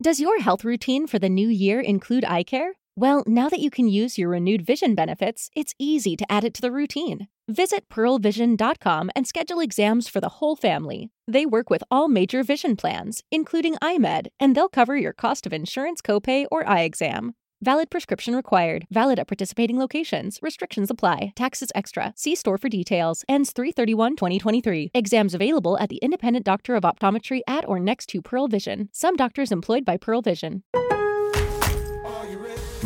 Does your health routine for the new year include eye care? Well, now that you can use your renewed vision benefits, it's easy to add it to the routine. Visit pearlvision.com and schedule exams for the whole family. They work with all major vision plans, including iMed, and they'll cover your cost of insurance copay or eye exam. Valid prescription required. Valid at participating locations. Restrictions apply. Taxes extra. See store for details. Ends 331-2023. Exams available at the independent doctor of optometry at or next to Pearl Vision. Some doctors employed by Pearl Vision.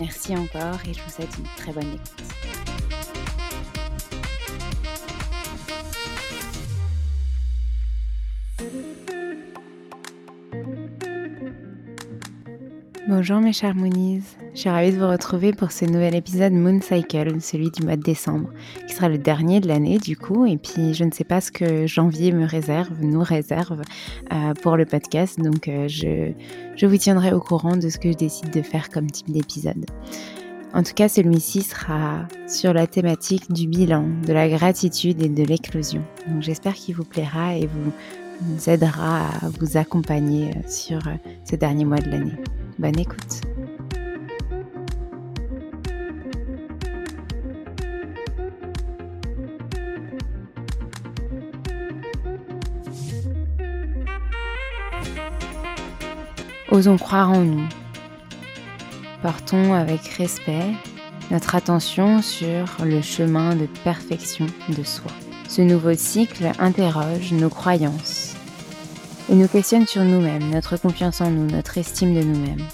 Merci encore et je vous souhaite une très bonne écoute. Bonjour mes chers Moonies, je suis ravie de vous retrouver pour ce nouvel épisode Moon Cycle, celui du mois de décembre, sera le dernier de l'année du coup, et puis je ne sais pas ce que janvier me réserve, nous réserve euh, pour le podcast, donc euh, je, je vous tiendrai au courant de ce que je décide de faire comme type d'épisode. En tout cas, celui-ci sera sur la thématique du bilan, de la gratitude et de l'éclosion. Donc j'espère qu'il vous plaira et vous, aidera à vous accompagner euh, sur ce dernier mois de l'année. Bonne écoute. Osons croire en nous. Portons avec respect notre attention sur le chemin de perfection de soi. Ce nouveau cycle interroge nos croyances et nous questionne sur nous-mêmes, notre confiance en nous, notre estime de nous-mêmes.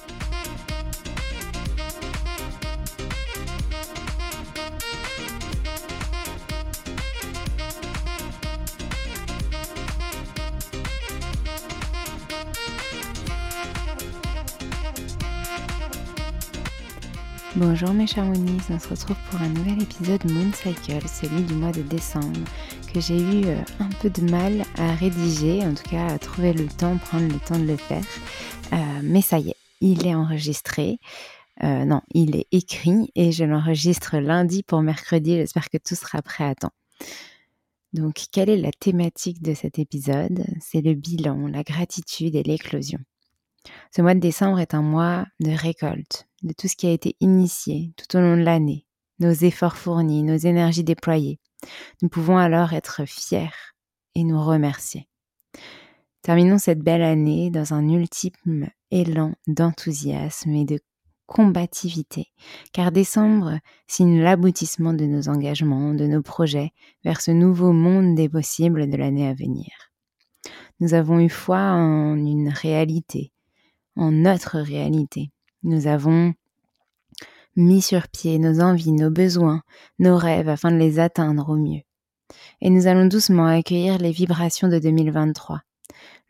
Bonjour mes charmonis, on se retrouve pour un nouvel épisode Moon Cycle, celui du mois de décembre, que j'ai eu euh, un peu de mal à rédiger, en tout cas à trouver le temps, prendre le temps de le faire. Euh, mais ça y est, il est enregistré. Euh, non, il est écrit et je l'enregistre lundi pour mercredi. J'espère que tout sera prêt à temps. Donc, quelle est la thématique de cet épisode? C'est le bilan, la gratitude et l'éclosion. Ce mois de décembre est un mois de récolte, de tout ce qui a été initié tout au long de l'année, nos efforts fournis, nos énergies déployées. Nous pouvons alors être fiers et nous remercier. Terminons cette belle année dans un ultime élan d'enthousiasme et de combativité, car décembre signe l'aboutissement de nos engagements, de nos projets vers ce nouveau monde des possibles de l'année à venir. Nous avons eu foi en une réalité, en notre réalité. Nous avons mis sur pied nos envies, nos besoins, nos rêves afin de les atteindre au mieux. Et nous allons doucement accueillir les vibrations de 2023,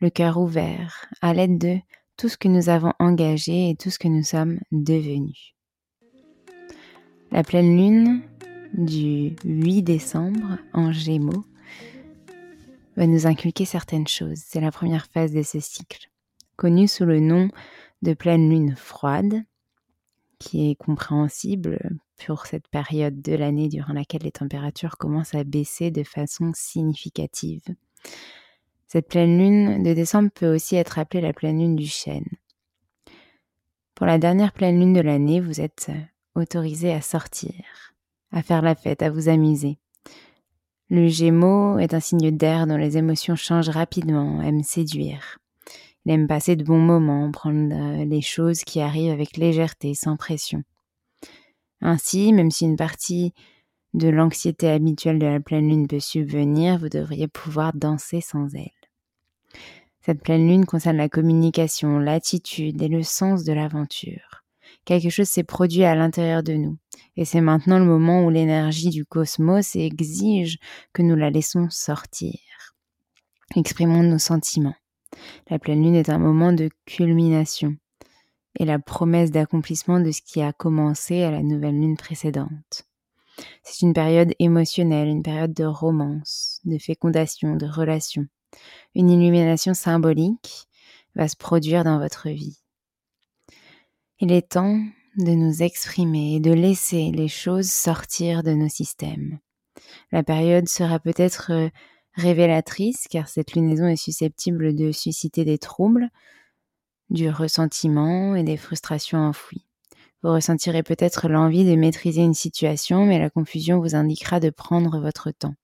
le cœur ouvert, à l'aide de tout ce que nous avons engagé et tout ce que nous sommes devenus. La pleine lune du 8 décembre en Gémeaux va nous inculquer certaines choses. C'est la première phase de ce cycle connu sous le nom de pleine lune froide, qui est compréhensible pour cette période de l'année durant laquelle les températures commencent à baisser de façon significative. Cette pleine lune de décembre peut aussi être appelée la pleine lune du chêne. Pour la dernière pleine lune de l'année, vous êtes autorisé à sortir, à faire la fête, à vous amuser. Le Gémeaux est un signe d'air dont les émotions changent rapidement, aime séduire. Il aime passer de bons moments, prendre euh, les choses qui arrivent avec légèreté, sans pression. Ainsi, même si une partie de l'anxiété habituelle de la pleine lune peut subvenir, vous devriez pouvoir danser sans elle. Cette pleine lune concerne la communication, l'attitude et le sens de l'aventure. Quelque chose s'est produit à l'intérieur de nous, et c'est maintenant le moment où l'énergie du cosmos exige que nous la laissons sortir. Exprimons nos sentiments. La pleine lune est un moment de culmination et la promesse d'accomplissement de ce qui a commencé à la nouvelle lune précédente. C'est une période émotionnelle, une période de romance, de fécondation, de relation. Une illumination symbolique va se produire dans votre vie. Il est temps de nous exprimer et de laisser les choses sortir de nos systèmes. La période sera peut-être euh, révélatrice car cette lunaison est susceptible de susciter des troubles, du ressentiment et des frustrations enfouies. Vous ressentirez peut-être l'envie de maîtriser une situation, mais la confusion vous indiquera de prendre votre temps.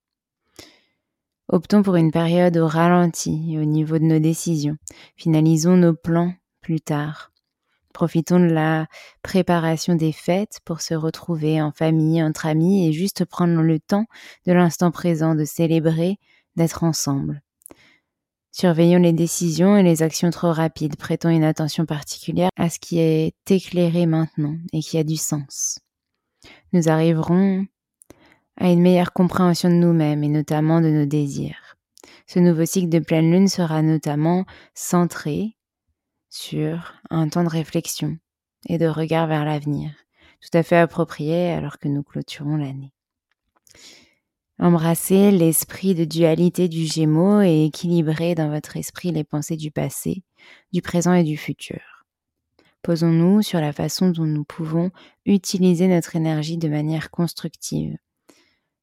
Optons pour une période au ralenti au niveau de nos décisions. Finalisons nos plans plus tard. Profitons de la préparation des fêtes pour se retrouver en famille, entre amis et juste prendre le temps de l'instant présent de célébrer d'être ensemble. Surveillons les décisions et les actions trop rapides, prêtons une attention particulière à ce qui est éclairé maintenant et qui a du sens. Nous arriverons à une meilleure compréhension de nous-mêmes et notamment de nos désirs. Ce nouveau cycle de pleine lune sera notamment centré sur un temps de réflexion et de regard vers l'avenir, tout à fait approprié alors que nous clôturons l'année. Embrassez l'esprit de dualité du Gémeaux et équilibrez dans votre esprit les pensées du passé, du présent et du futur. Posons-nous sur la façon dont nous pouvons utiliser notre énergie de manière constructive.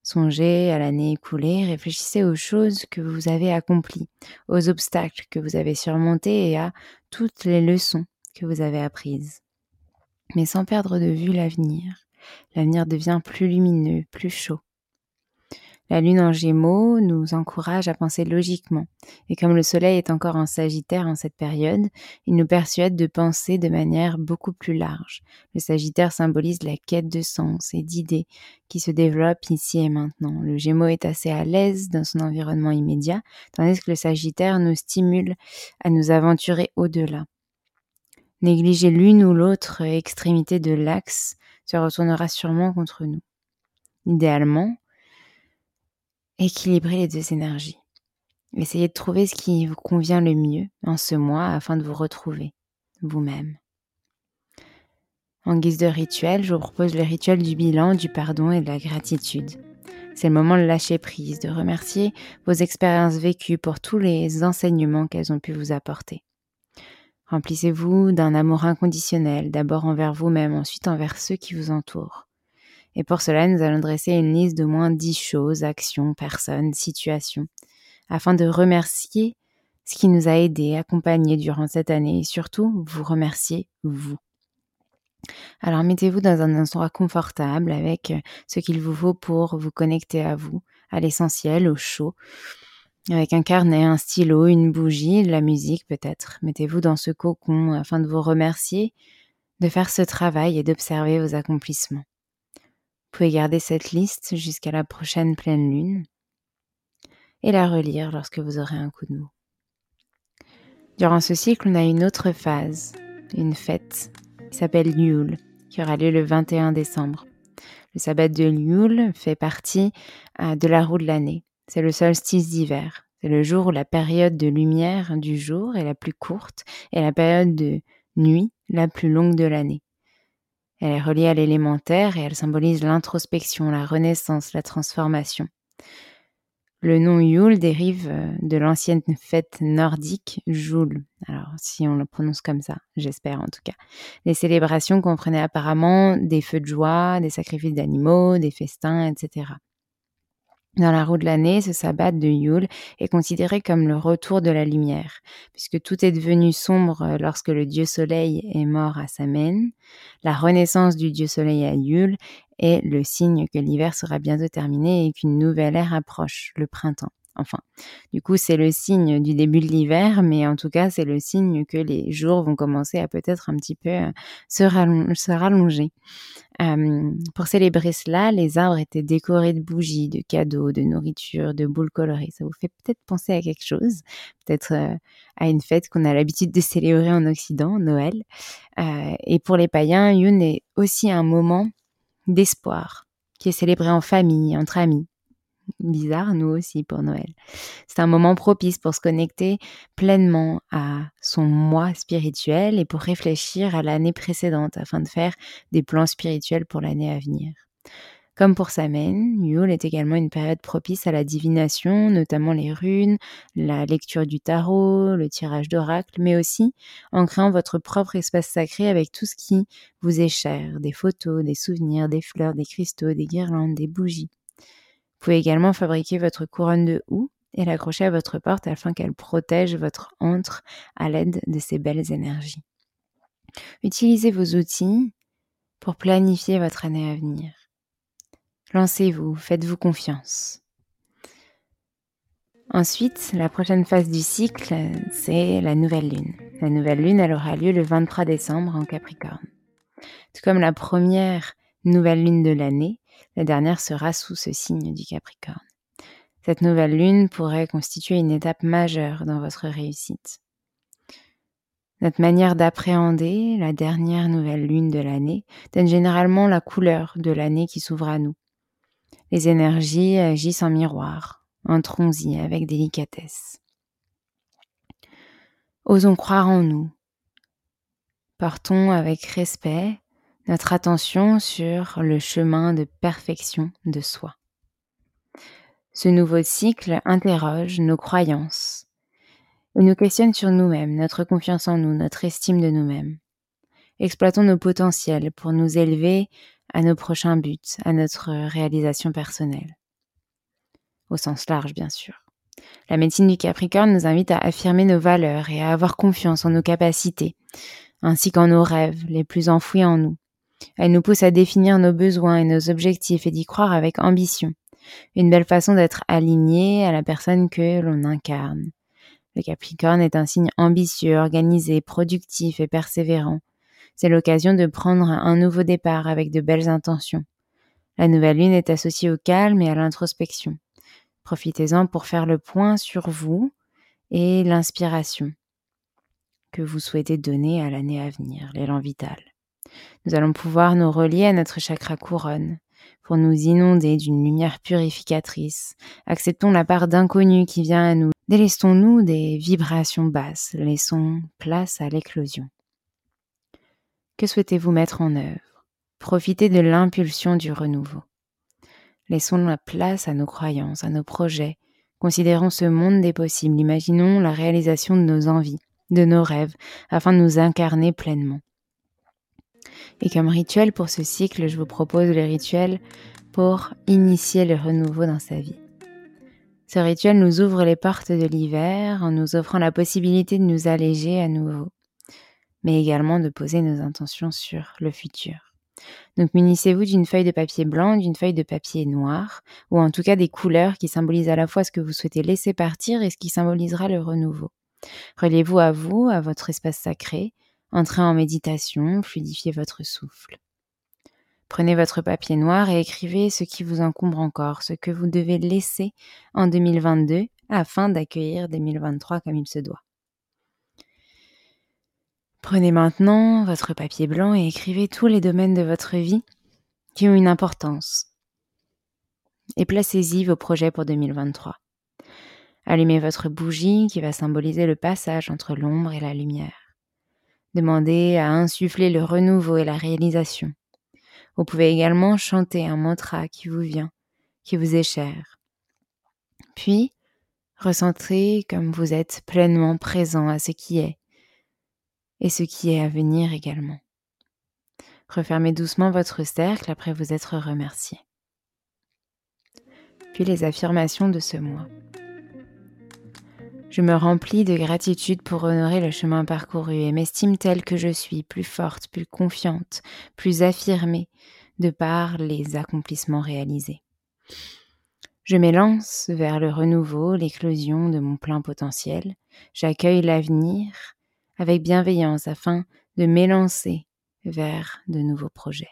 Songez à l'année écoulée, réfléchissez aux choses que vous avez accomplies, aux obstacles que vous avez surmontés et à toutes les leçons que vous avez apprises. Mais sans perdre de vue l'avenir. L'avenir devient plus lumineux, plus chaud. La lune en gémeaux nous encourage à penser logiquement, et comme le soleil est encore en sagittaire en cette période, il nous persuade de penser de manière beaucoup plus large. Le sagittaire symbolise la quête de sens et d'idées qui se développent ici et maintenant. Le gémeaux est assez à l'aise dans son environnement immédiat, tandis que le sagittaire nous stimule à nous aventurer au-delà. Négliger l'une ou l'autre extrémité de l'axe se retournera sûrement contre nous. Idéalement, équilibrer les deux énergies. Essayez de trouver ce qui vous convient le mieux en ce mois afin de vous retrouver vous-même. En guise de rituel, je vous propose le rituel du bilan, du pardon et de la gratitude. C'est le moment de lâcher prise, de remercier vos expériences vécues pour tous les enseignements qu'elles ont pu vous apporter. Remplissez-vous d'un amour inconditionnel, d'abord envers vous-même, ensuite envers ceux qui vous entourent. Et pour cela, nous allons dresser une liste de moins dix choses, actions, personnes, situations, afin de remercier ce qui nous a aidés, accompagnés durant cette année et surtout vous remercier vous. Alors mettez-vous dans un endroit confortable avec euh, ce qu'il vous faut pour vous connecter à vous, à l'essentiel, au chaud, avec un carnet, un stylo, une bougie, de la musique peut-être. Mettez-vous dans ce cocon afin de vous remercier de faire ce travail et d'observer vos accomplissements. Vous pouvez garder cette liste jusqu'à la prochaine pleine lune et la relire lorsque vous aurez un coup de mou. Durant ce cycle, on a une autre phase, une fête qui s'appelle Yule, qui aura lieu le 21 décembre. Le sabbat de Yule fait partie euh, de la roue de l'année. C'est le solstice d'hiver. C'est le jour où la période de lumière du jour est la plus courte et la période de nuit la plus longue de l'année. Elle est reliée à l'élémentaire et elle symbolise l'introspection, la renaissance, la transformation. Le nom Yule dérive euh, de l'ancienne fête nordique Jul. Alors, si on le prononce comme ça, j'espère en tout cas. Les célébrations comprenaient apparemment des feux de joie, des sacrifices d'animaux, des festins, etc. Dans la roue de l'année, ce sabbat de Yule est considéré comme le retour de la lumière, puisque tout est devenu sombre euh, lorsque le dieu soleil est mort à Samen. La renaissance du dieu soleil à Yule est le signe que l'hiver sera bientôt terminé et qu'une nouvelle ère approche, le printemps. Enfin, du coup, c'est le signe du début de l'hiver, mais en tout cas, c'est le signe que les jours vont commencer à peut-être un petit peu euh, se, rallonger. Euh, pour célébrer cela, les arbres étaient décorés de bougies, de cadeaux, de nourriture, de boules colorées. Ça vous fait peut-être penser à quelque chose, peut-être euh, à une fête qu'on a l'habitude de célébrer en Occident, Noël. et pour les païens, Yun est aussi un moment d'espoir qui est célébré en famille, entre amis, bizarre, nous aussi pour Noël. C'est un moment propice pour se connecter pleinement à son moi spirituel et pour réfléchir à l'année précédente afin de faire des plans spirituels pour l'année à venir. Comme pour Samen, Yule est également une période propice à la divination, notamment les runes, la lecture du tarot, le tirage d'oracle, mais aussi en créant votre propre espace sacré avec tout ce qui vous est cher, des photos, des souvenirs, des fleurs, des cristaux, des guirlandes, des bougies. Vous pouvez également fabriquer votre couronne de houx et l'accrocher à votre porte afin qu'elle protège votre antre à l'aide de ces belles énergies. Utilisez vos outils pour planifier votre année à venir. Lancez-vous, faites-vous confiance. Ensuite, la prochaine phase du cycle, c'est la nouvelle lune. La nouvelle lune, elle aura lieu le 23 décembre en Capricorne. Tout comme la première nouvelle lune de l'année, la dernière sera sous ce signe du Capricorne. Cette nouvelle lune pourrait constituer une étape majeure dans votre réussite. Notre manière d'appréhender la dernière nouvelle lune de l'année donne généralement la couleur de l'année qui s'ouvre à nous. Les énergies agissent en miroir, entrons-y avec délicatesse. Osons croire en nous. Partons avec respect notre attention sur le chemin de perfection de soi. Ce nouveau cycle interroge nos croyances et nous questionne sur nous-mêmes, notre confiance en nous, notre estime de nous-mêmes. Exploitons nos potentiels pour nous élever à nos prochains buts, à notre réalisation personnelle. Au sens large, bien sûr. La médecine du Capricorne nous invite à affirmer nos valeurs et à avoir confiance en nos capacités, ainsi qu'en nos rêves les plus enfouis en nous, elle nous pousse à définir nos besoins et nos objectifs et d'y croire avec ambition. Une belle façon d'être aligné à la personne que l'on incarne. Le Capricorne est un signe ambitieux, organisé, productif et persévérant. C'est l'occasion de prendre un nouveau départ avec de belles intentions. La nouvelle lune est associée au calme et à l'introspection. Profitez-en pour faire le point sur vous et l'inspiration que vous souhaitez donner à l'année à venir, l'élan vital. Nous allons pouvoir nous relier à notre chakra couronne pour nous inonder d'une lumière purificatrice. Acceptons la part d'inconnu qui vient à nous. Délestons-nous des vibrations basses. Laissons place à l'éclosion. Que souhaitez-vous mettre en œuvre? Profitez de l'impulsion du renouveau. Laissons la place à nos croyances, à nos projets. Considérons ce monde des possibles. Imaginons la réalisation de nos envies, de nos rêves, afin de nous incarner pleinement. Et comme rituel pour ce cycle, je vous propose le rituel pour initier le renouveau dans sa vie. Ce rituel nous ouvre les portes de l'hiver en nous offrant la possibilité de nous alléger à nouveau, mais également de poser nos intentions sur le futur. Donc munissez-vous d'une feuille de papier blanc, d'une feuille de papier noir, ou en tout cas des couleurs qui symbolisent à la fois ce que vous souhaitez laisser partir et ce qui symbolisera le renouveau. Reliez-vous à vous, à votre espace sacré, entrez en méditation, fluidifiez votre souffle. Prenez votre papier noir et écrivez ce qui vous encombre encore, ce que vous devez laisser en 2022 afin d'accueillir 2023 comme il se doit. Prenez maintenant votre papier blanc et écrivez tous les domaines de votre vie qui ont une importance. Et placez-y vos projets pour 2023. Allumez votre bougie qui va symboliser le passage entre l'ombre et la lumière. Demandez à insuffler le renouveau et la réalisation. Vous pouvez également chanter un mantra qui vous vient, qui vous est cher. Puis, ressentez comme vous êtes pleinement présent à ce qui est et ce qui est à venir également. Refermez doucement votre cercle après vous être remercié. Puis les affirmations de ce mois. Je me remplis de gratitude pour honorer le chemin parcouru et m'estime telle que je suis, plus forte, plus confiante, plus affirmée, de par les accomplissements réalisés. Je m'élance vers le renouveau, l'éclosion de mon plein potentiel. J'accueille l'avenir avec bienveillance afin de m'élancer vers de nouveaux projets.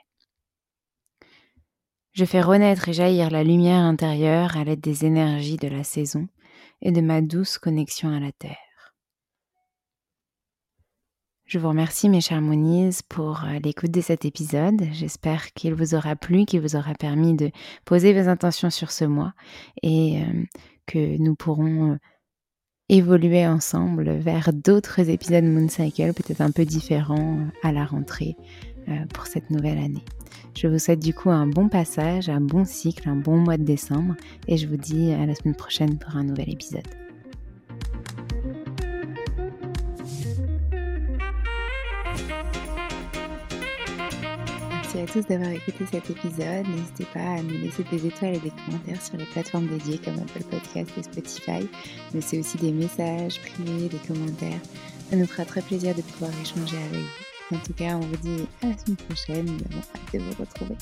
Je fais renaître et jaillir la lumière intérieure à l'aide des énergies de la saison et de ma douce connexion à la Terre. Je vous remercie mes chers Moniz pour euh, l'écoute de cet épisode. J'espère qu'il vous aura plu, qu'il vous aura permis de poser vos intentions sur ce mois et euh, que nous pourrons euh, évoluer ensemble vers d'autres épisodes Moon Cycle, peut-être un peu différents à la rentrée pour cette nouvelle année. Je vous souhaite du coup un bon passage, un bon cycle, un bon mois de décembre et je vous dis à la semaine prochaine pour un nouvel épisode. Merci à tous d'avoir écouté cet épisode. N'hésitez pas à nous laisser des étoiles et des commentaires sur les plateformes dédiées comme Apple Podcast et Spotify. Mais c'est aussi des messages privés, des commentaires. Ça nous fera très plaisir de pouvoir échanger avec vous. En tout cas, on vous dit à la semaine prochaine. Nous avons hâte de vous retrouver.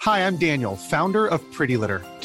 Hi, I'm Daniel, founder of Pretty Litter.